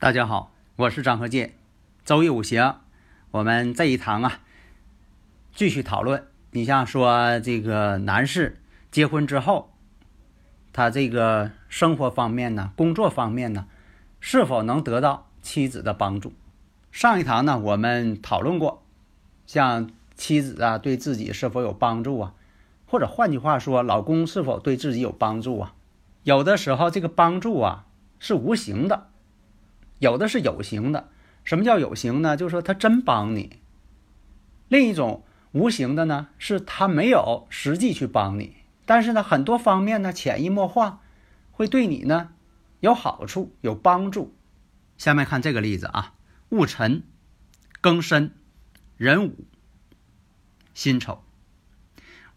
大家好，我是张和建。周易五行，我们这一堂啊，继续讨论。你像说这个男士结婚之后，他这个生活方面呢，工作方面呢，是否能得到妻子的帮助？上一堂呢，我们讨论过，像妻子啊，对自己是否有帮助啊？或者换句话说，老公是否对自己有帮助啊？有的时候，这个帮助啊，是无形的。有的是有形的，什么叫有形呢？就是说他真帮你。另一种无形的呢，是他没有实际去帮你，但是呢，很多方面呢，潜移默化会对你呢有好处、有帮助。下面看这个例子啊：戊辰、庚申、壬午、辛丑。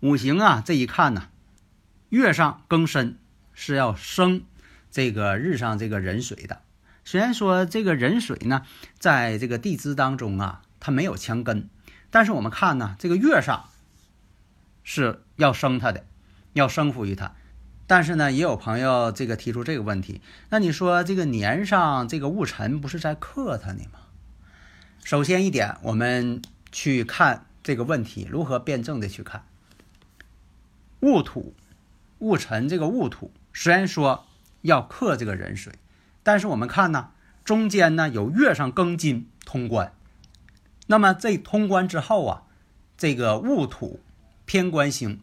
五行啊，这一看呢，月上庚申是要生这个日上这个壬水的。虽然说这个壬水呢，在这个地支当中啊，它没有强根，但是我们看呢，这个月上是要生它的，要生福于它。但是呢，也有朋友这个提出这个问题，那你说这个年上这个戊辰不是在克它呢吗？首先一点，我们去看这个问题如何辩证的去看。戊土、戊辰这个戊土，虽然说要克这个壬水。但是我们看呢，中间呢有月上庚金通关，那么这通关之后啊，这个戊土偏官星、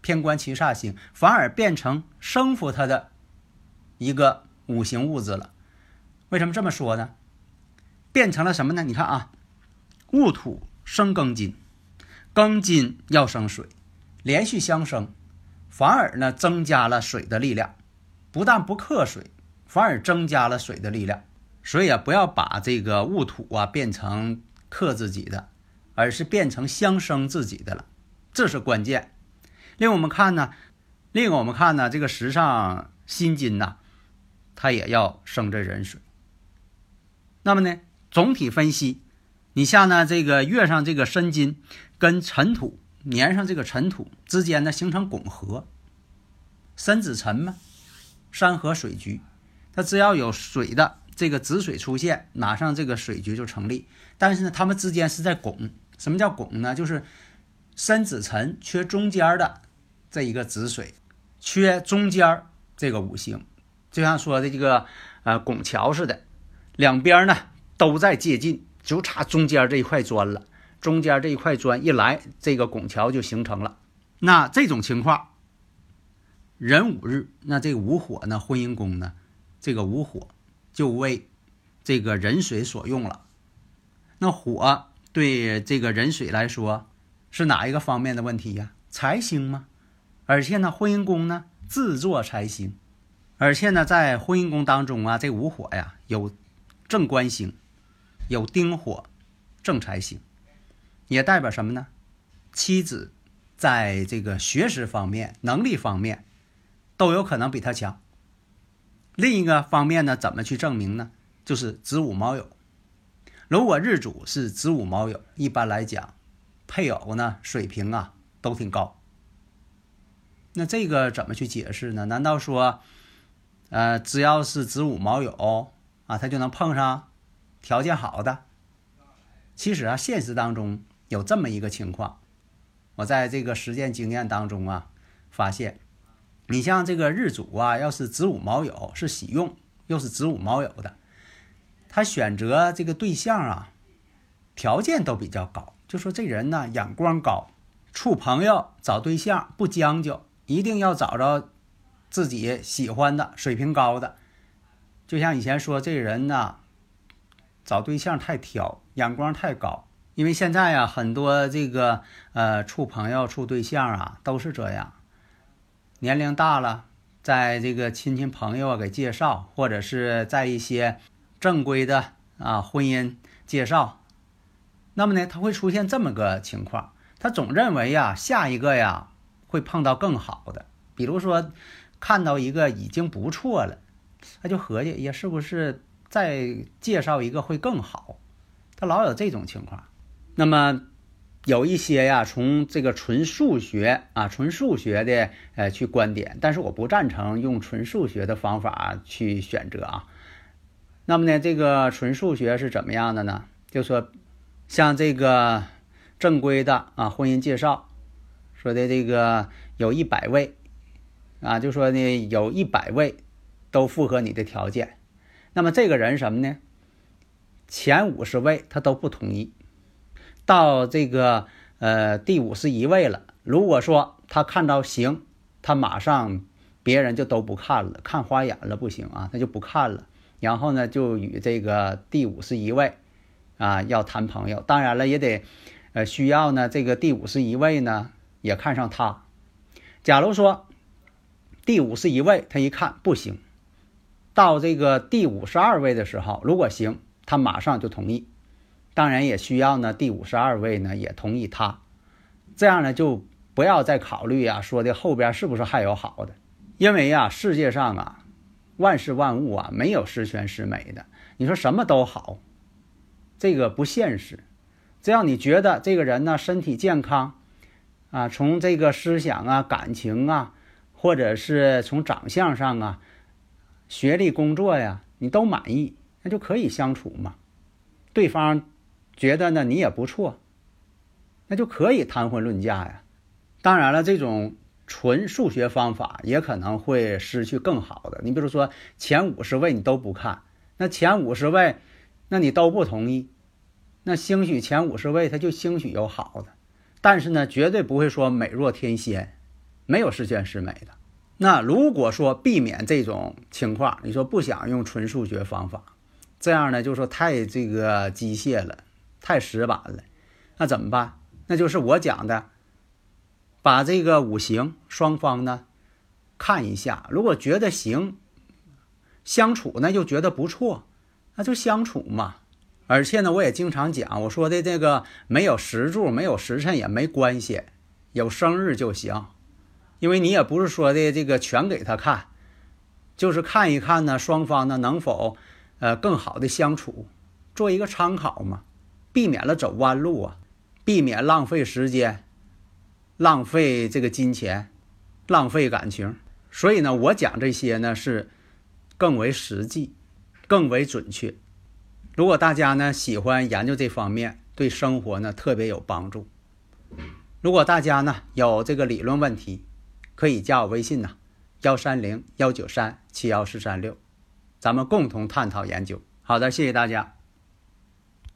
偏官七煞星反而变成生扶它的一个五行物质了。为什么这么说呢？变成了什么呢？你看啊，戊土生庚金，庚金要生水，连续相生，反而呢增加了水的力量，不但不克水。反而增加了水的力量，所以啊，不要把这个戊土啊变成克自己的，而是变成相生自己的了，这是关键。另我们看呢，另我们看呢，这个时上辛金呐，它也要生这壬水。那么呢，总体分析，你像呢这个月上这个申金跟尘土年上这个尘土之间呢形成拱合，申子辰嘛，山河水局。它只要有水的这个子水出现，马上这个水局就成立。但是呢，它们之间是在拱。什么叫拱呢？就是申子辰缺中间的这一个子水，缺中间这个五行，就像说的这个呃拱桥似的，两边呢都在接近，就差中间这一块砖了。中间这一块砖一来，这个拱桥就形成了。那这种情况，壬午日，那这个午火呢，婚姻宫呢？这个午火就为这个壬水所用了。那火对这个壬水来说是哪一个方面的问题呀？财星吗？而且呢，婚姻宫呢自作财星，而且呢，在婚姻宫当中啊，这午火呀有正官星，有丁火正财星，也代表什么呢？妻子在这个学识方面、能力方面都有可能比他强。另一个方面呢，怎么去证明呢？就是子午卯酉。如果日主是子午卯酉，一般来讲，配偶呢水平啊都挺高。那这个怎么去解释呢？难道说，呃，只要是子午卯酉啊，他就能碰上条件好的？其实啊，现实当中有这么一个情况，我在这个实践经验当中啊发现。你像这个日主啊，要是子午卯酉是喜用，又是子午卯酉的，他选择这个对象啊，条件都比较高。就说这人呢，眼光高，处朋友找对象不将就，一定要找着自己喜欢的、水平高的。就像以前说，这人呢，找对象太挑，眼光太高，因为现在啊，很多这个呃处朋友、处对象啊，都是这样，年龄大了，在这个亲戚朋友啊给介绍，或者是在一些正规的啊婚姻介绍，那么呢，他会出现这么个情况，他总认为呀，下一个呀会碰到更好的，比如说看到一个已经不错了，他就合计，也是不是再介绍一个会更好？他老有这种情况。那么有一些呀，从这个纯数学啊，纯数学的呃去观点，但是我不赞成用纯数学的方法去选择啊。那么呢，这个纯数学是怎么样的呢？就说像这个正规的啊婚姻介绍，说的这个有一百位啊，就说呢有一百位都符合你的条件，那么这个人什么呢？前五十位他都不同意。到这个呃第五十一位了，如果说他看到行，他马上别人就都不看了，看花眼了不行啊，他就不看了。然后呢，就与这个第五十一位啊要谈朋友，当然了也得呃需要呢这个第五十一位呢也看上他。假如说第五十一位他一看不行，到这个第五十二位的时候，如果行，他马上就同意。当然也需要呢，第五十二位呢也同意他，这样呢就不要再考虑啊，说的后边是不是还有好的？因为呀，世界上啊，万事万物啊，没有十全十美的。你说什么都好，这个不现实。只要你觉得这个人呢身体健康，啊，从这个思想啊、感情啊，或者是从长相上啊、学历、工作呀，你都满意，那就可以相处嘛。对方。觉得呢，你也不错，那就可以谈婚论嫁呀。当然了，这种纯数学方法也可能会失去更好的。你比如说前五十位你都不看，那前五十位，那你都不同意，那兴许前五十位他就兴许有好的，但是呢，绝对不会说美若天仙，没有十全十美的。那如果说避免这种情况，你说不想用纯数学方法，这样呢，就说太这个机械了。太死板了，那怎么办？那就是我讲的，把这个五行双方呢看一下，如果觉得行，相处呢又觉得不错，那就相处嘛。而且呢，我也经常讲，我说的这个没有时柱、没有时辰也没关系，有生日就行，因为你也不是说的这个全给他看，就是看一看呢，双方呢能否呃更好的相处，做一个参考嘛。避免了走弯路啊，避免浪费时间，浪费这个金钱，浪费感情。所以呢，我讲这些呢是更为实际，更为准确。如果大家呢喜欢研究这方面，对生活呢特别有帮助。如果大家呢有这个理论问题，可以加我微信呐，幺三零幺九三七幺四三六，咱们共同探讨研究。好的，谢谢大家。